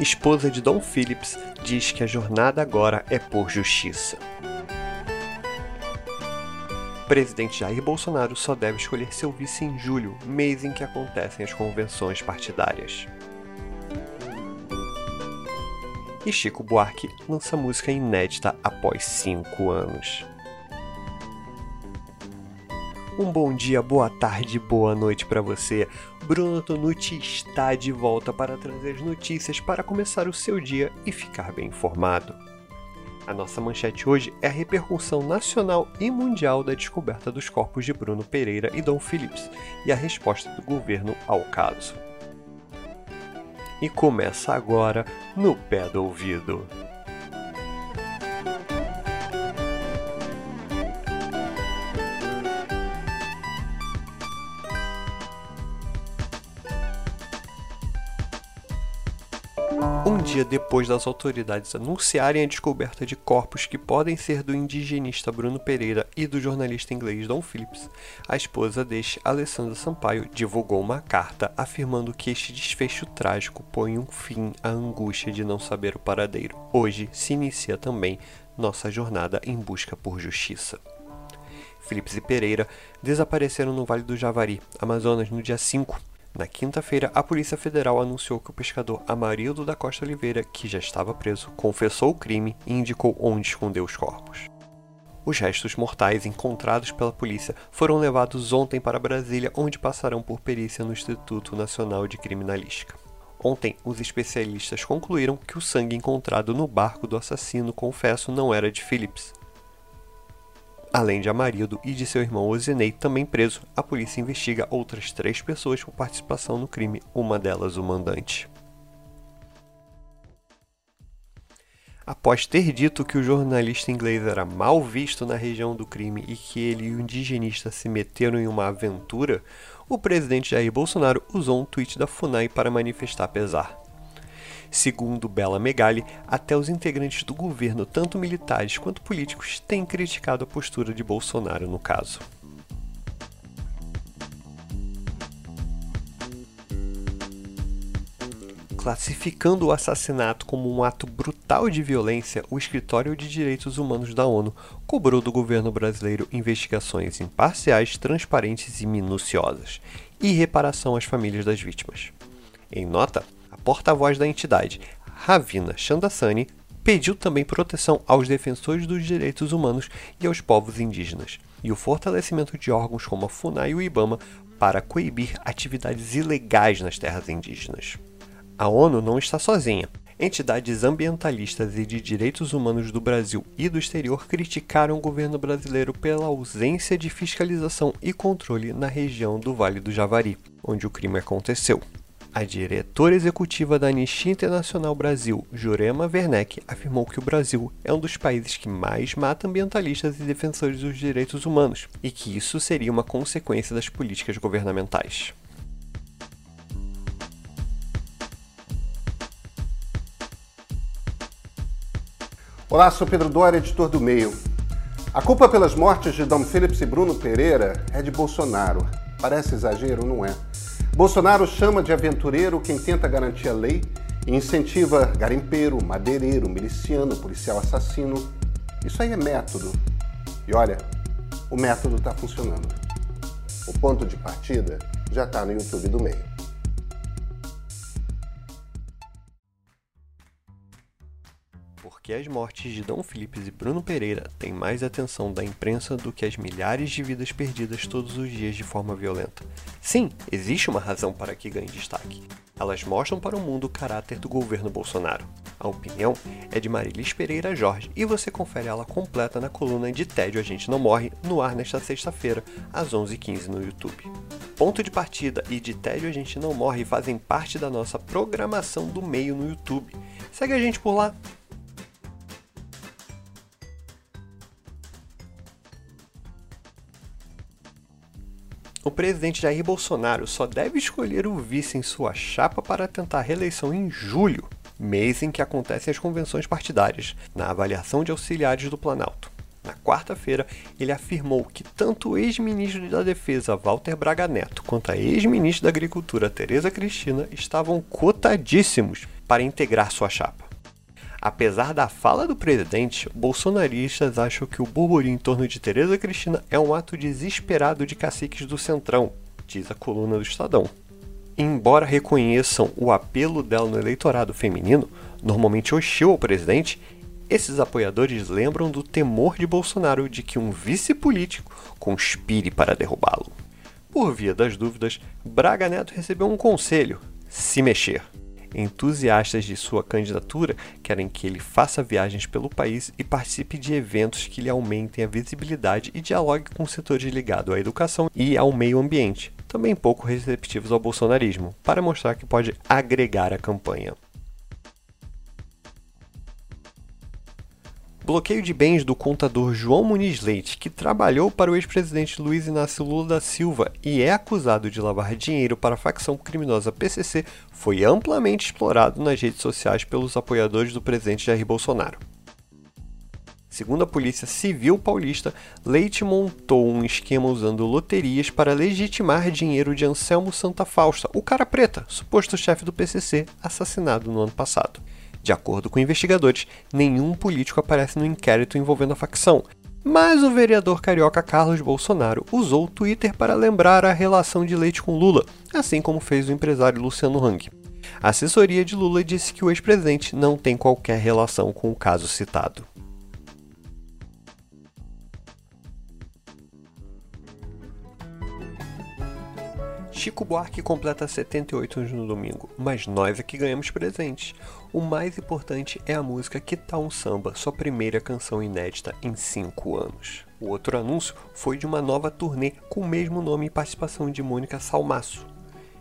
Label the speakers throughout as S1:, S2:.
S1: esposa de Dom Phillips, diz que a jornada agora é por justiça. Presidente Jair Bolsonaro só deve escolher seu vice em julho, mês em que acontecem as convenções partidárias. E Chico Buarque lança música inédita após cinco anos. Um bom dia, boa tarde, boa noite para você. Bruno Tonucci está de volta para trazer as notícias para começar o seu dia e ficar bem informado. A nossa manchete hoje é a repercussão nacional e mundial da descoberta dos corpos de Bruno Pereira e Dom Phillips e a resposta do governo ao caso. E começa agora no pé do ouvido. Depois das autoridades anunciarem a descoberta de corpos que podem ser do indigenista Bruno Pereira e do jornalista inglês Don Phillips, a esposa deste, Alessandra Sampaio, divulgou uma carta afirmando que este desfecho trágico põe um fim à angústia de não saber o paradeiro. Hoje se inicia também nossa jornada em busca por justiça. Phillips e Pereira desapareceram no Vale do Javari, Amazonas, no dia 5 na quinta-feira, a Polícia Federal anunciou que o pescador Amarildo da Costa Oliveira, que já estava preso, confessou o crime e indicou onde escondeu os corpos. Os restos mortais encontrados pela polícia foram levados ontem para Brasília, onde passarão por perícia no Instituto Nacional de Criminalística. Ontem, os especialistas concluíram que o sangue encontrado no barco do assassino confesso não era de Phillips, Além de Amarildo e de seu irmão Ozinei, também preso, a polícia investiga outras três pessoas por participação no crime, uma delas o mandante. Após ter dito que o jornalista inglês era mal visto na região do crime e que ele e o indigenista se meteram em uma aventura, o presidente Jair Bolsonaro usou um tweet da FUNAI para manifestar pesar. Segundo Bela Megali, até os integrantes do governo, tanto militares quanto políticos, têm criticado a postura de Bolsonaro no caso. Classificando o assassinato como um ato brutal de violência, o Escritório de Direitos Humanos da ONU cobrou do governo brasileiro investigações imparciais, transparentes e minuciosas, e reparação às famílias das vítimas. Em nota, porta-voz da entidade, Ravina Chandassani, pediu também proteção aos defensores dos direitos humanos e aos povos indígenas, e o fortalecimento de órgãos como a FUNAI e o IBAMA para coibir atividades ilegais nas terras indígenas. A ONU não está sozinha. Entidades ambientalistas e de direitos humanos do Brasil e do exterior criticaram o governo brasileiro pela ausência de fiscalização e controle na região do Vale do Javari, onde o crime aconteceu. A diretora executiva da Anistia Internacional Brasil, Jurema Werneck, afirmou que o Brasil é um dos países que mais mata ambientalistas e defensores dos direitos humanos e que isso seria uma consequência das políticas governamentais.
S2: Olá, sou Pedro Dória, editor do Meio. A culpa pelas mortes de Dom Phillips e Bruno Pereira é de Bolsonaro. Parece exagero, não é? Bolsonaro chama de aventureiro quem tenta garantir a lei e incentiva garimpeiro, madeireiro, miliciano, policial assassino. Isso aí é método. E olha, o método está funcionando. O ponto de partida já está no YouTube do meio.
S1: Porque as mortes de Dom Philips e Bruno Pereira têm mais atenção da imprensa do que as milhares de vidas perdidas todos os dias de forma violenta. Sim, existe uma razão para que ganhe destaque. Elas mostram para o mundo o caráter do governo Bolsonaro. A opinião é de Marilis Pereira Jorge e você confere ela completa na coluna de Tédio A Gente Não Morre, no ar nesta sexta-feira, às 11h15 no YouTube. Ponto de partida e de Tédio A Gente Não Morre fazem parte da nossa programação do meio no YouTube. Segue a gente por lá. O presidente Jair Bolsonaro só deve escolher o vice em sua chapa para tentar reeleição em julho, mês em que acontecem as convenções partidárias, na avaliação de auxiliares do Planalto. Na quarta-feira, ele afirmou que tanto o ex-ministro da Defesa Walter Braga Neto quanto a ex-ministra da Agricultura Tereza Cristina estavam cotadíssimos para integrar sua chapa. Apesar da fala do presidente, bolsonaristas acham que o burburinho em torno de Tereza Cristina é um ato desesperado de caciques do Centrão, diz a coluna do Estadão. Embora reconheçam o apelo dela no eleitorado feminino, normalmente hostil ao presidente, esses apoiadores lembram do temor de Bolsonaro de que um vice político conspire para derrubá-lo. Por via das dúvidas, Braga Neto recebeu um conselho: se mexer. Entusiastas de sua candidatura querem que ele faça viagens pelo país e participe de eventos que lhe aumentem a visibilidade e dialogue com setores ligados à educação e ao meio ambiente, também pouco receptivos ao bolsonarismo, para mostrar que pode agregar a campanha. Bloqueio de bens do contador João Muniz Leite, que trabalhou para o ex-presidente Luiz Inácio Lula da Silva e é acusado de lavar dinheiro para a facção criminosa PCC, foi amplamente explorado nas redes sociais pelos apoiadores do presidente Jair Bolsonaro. Segundo a Polícia Civil Paulista, Leite montou um esquema usando loterias para legitimar dinheiro de Anselmo Santa Fausta, o cara preta, suposto chefe do PCC, assassinado no ano passado. De acordo com investigadores, nenhum político aparece no inquérito envolvendo a facção, mas o vereador carioca Carlos Bolsonaro usou o Twitter para lembrar a relação de Leite com Lula, assim como fez o empresário Luciano Hang. A assessoria de Lula disse que o ex-presidente não tem qualquer relação com o caso citado. Chico Buarque completa 78 anos no domingo, mas nós é que ganhamos presentes. O mais importante é a música Que Tá um Samba, sua primeira canção inédita em 5 anos. O outro anúncio foi de uma nova turnê com o mesmo nome e participação de Mônica Salmaço.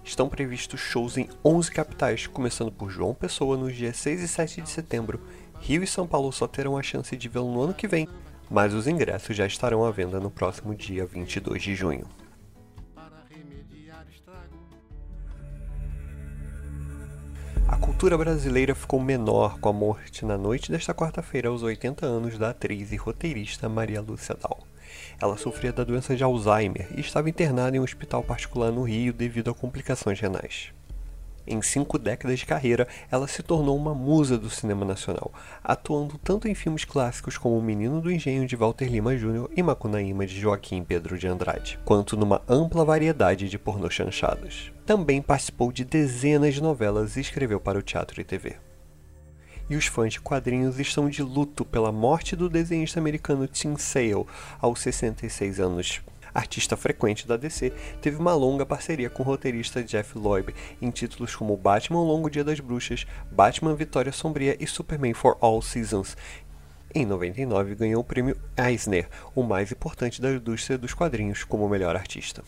S1: Estão previstos shows em 11 capitais, começando por João Pessoa nos dias 6 e 7 de setembro. Rio e São Paulo só terão a chance de vê-lo no ano que vem, mas os ingressos já estarão à venda no próximo dia 22 de junho. A cultura brasileira ficou menor com a morte na noite desta quarta-feira aos 80 anos da atriz e roteirista Maria Lúcia Dal. Ela sofria da doença de Alzheimer e estava internada em um hospital particular no Rio devido a complicações renais. Em cinco décadas de carreira, ela se tornou uma musa do cinema nacional, atuando tanto em filmes clássicos como O Menino do Engenho de Walter Lima Jr. e Macunaíma de Joaquim Pedro de Andrade, quanto numa ampla variedade de pornô chanchadas. Também participou de dezenas de novelas e escreveu para o teatro e TV. E os fãs de quadrinhos estão de luto pela morte do desenhista americano Tim Sale aos 66 anos artista frequente da DC, teve uma longa parceria com o roteirista Jeff Loeb em títulos como Batman Longo Dia das Bruxas, Batman Vitória Sombria e Superman for All Seasons. Em 99 ganhou o prêmio Eisner, o mais importante da indústria dos quadrinhos como melhor artista.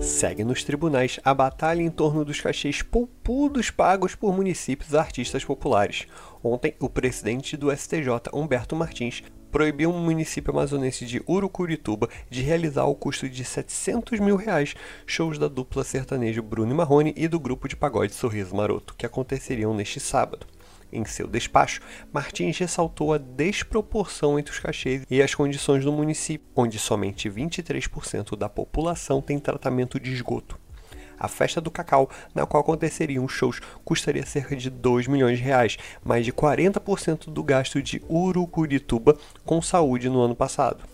S1: Segue nos tribunais a batalha em torno dos cachês poupudos pagos por municípios a artistas populares. Ontem, o presidente do STJ, Humberto Martins, proibiu o município amazonense de Urucurituba de realizar ao custo de 700 mil reais shows da dupla sertanejo Bruno e Marrone e do grupo de pagode Sorriso Maroto, que aconteceriam neste sábado. Em seu despacho, Martins ressaltou a desproporção entre os cachês e as condições do município, onde somente 23% da população tem tratamento de esgoto. A festa do cacau, na qual aconteceriam shows, custaria cerca de 2 milhões de reais, mais de 40% do gasto de Urucurituba com saúde no ano passado.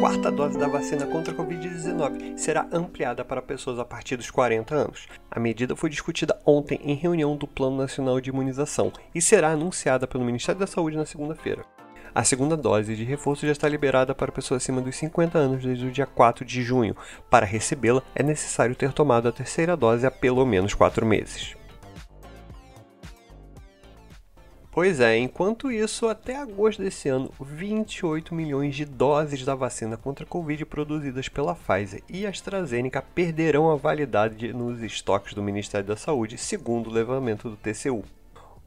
S1: Quarta dose da vacina contra a Covid-19 será ampliada para pessoas a partir dos 40 anos. A medida foi discutida ontem em reunião do Plano Nacional de Imunização e será anunciada pelo Ministério da Saúde na segunda-feira. A segunda dose de reforço já está liberada para pessoas acima dos 50 anos desde o dia 4 de junho. Para recebê-la, é necessário ter tomado a terceira dose há pelo menos 4 meses. Pois é, enquanto isso, até agosto desse ano, 28 milhões de doses da vacina contra a Covid produzidas pela Pfizer e AstraZeneca perderão a validade nos estoques do Ministério da Saúde, segundo o levantamento do TCU.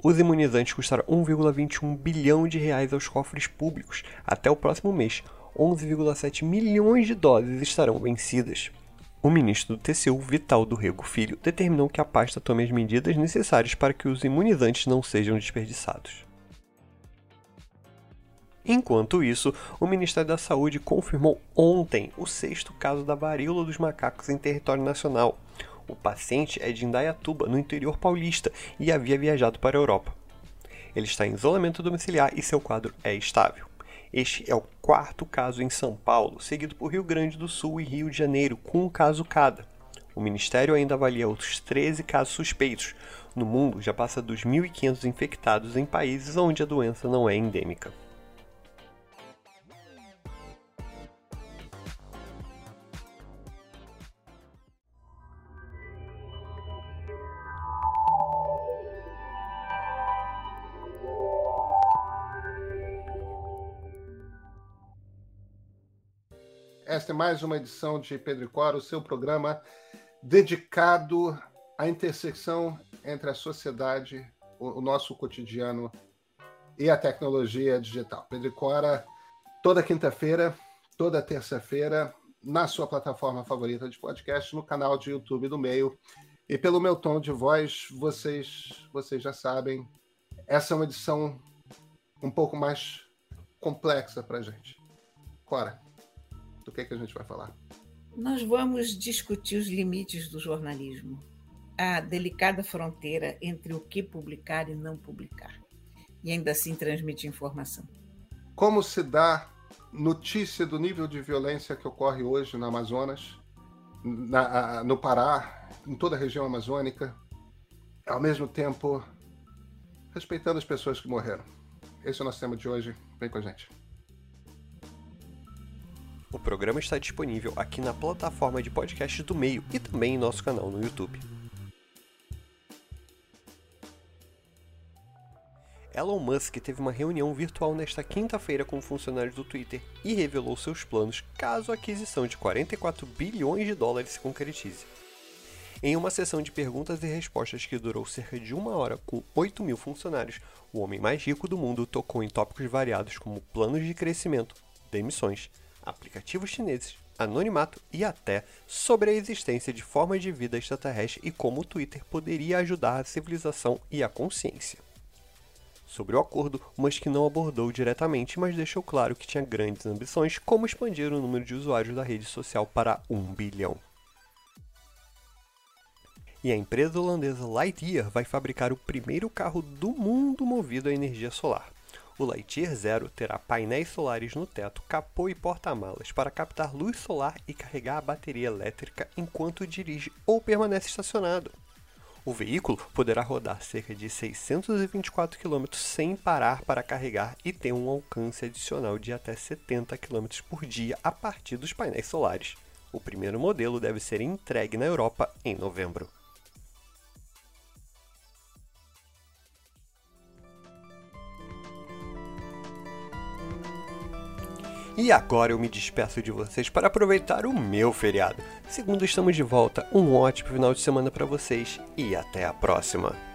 S1: Os imunizantes custaram 1,21 bilhão de reais aos cofres públicos. Até o próximo mês, 11,7 milhões de doses estarão vencidas. O ministro do TCU, Vital do Rego Filho, determinou que a pasta tome as medidas necessárias para que os imunizantes não sejam desperdiçados. Enquanto isso, o Ministério da Saúde confirmou ontem o sexto caso da varíola dos macacos em território nacional. O paciente é de Indaiatuba, no interior paulista, e havia viajado para a Europa. Ele está em isolamento domiciliar e seu quadro é estável. Este é o quarto caso em São Paulo, seguido por Rio Grande do Sul e Rio de Janeiro, com um caso cada. O Ministério ainda avalia outros 13 casos suspeitos. No mundo, já passa dos 1.500 infectados em países onde a doença não é endêmica.
S2: Esta é mais uma edição de Pedro e Cora, o seu programa dedicado à intersecção entre a sociedade, o, nosso cotidiano e a tecnologia digital. Pedro e Cora, toda quinta-feira, toda terça-feira, na sua plataforma favorita de podcast, no canal de YouTube do Meio. E pelo meu tom de voz, vocês, vocês já sabem, essa é uma edição um pouco mais complexa para gente. Cora do que, é que a gente vai falar?
S3: Nós vamos discutir os limites do jornalismo, a delicada fronteira entre o que publicar e não publicar, e ainda assim transmitir informação.
S2: Como se dá notícia do nível de violência que ocorre hoje no Amazonas, na, no Pará, em toda a região amazônica, ao mesmo tempo respeitando as pessoas que morreram. Esse é o nosso tema de hoje. Vem com a gente.
S1: O programa está disponível aqui na plataforma de podcast do Meio e também em nosso canal no YouTube. Elon Musk teve uma reunião virtual nesta quinta-feira com funcionários do Twitter e revelou seus planos caso a aquisição de 44 bilhões de dólares se concretize. Em uma sessão de perguntas e respostas que durou cerca de uma hora com 8 mil funcionários, o homem mais rico do mundo tocou em tópicos variados como planos de crescimento, demissões, aplicativos chineses, anonimato e até sobre a existência de formas de vida extraterrestre e como o Twitter poderia ajudar a civilização e a consciência. Sobre o acordo, Musk não abordou diretamente, mas deixou claro que tinha grandes ambições, como expandir o número de usuários da rede social para 1 bilhão. E a empresa holandesa Lightyear vai fabricar o primeiro carro do mundo movido a energia solar. O Lightyear Zero terá painéis solares no teto, capô e porta-malas para captar luz solar e carregar a bateria elétrica enquanto dirige ou permanece estacionado. O veículo poderá rodar cerca de 624 km sem parar para carregar e tem um alcance adicional de até 70 km por dia a partir dos painéis solares. O primeiro modelo deve ser entregue na Europa em novembro. E agora eu me despeço de vocês para aproveitar o meu feriado. Segundo estamos de volta, um ótimo final de semana para vocês e até a próxima.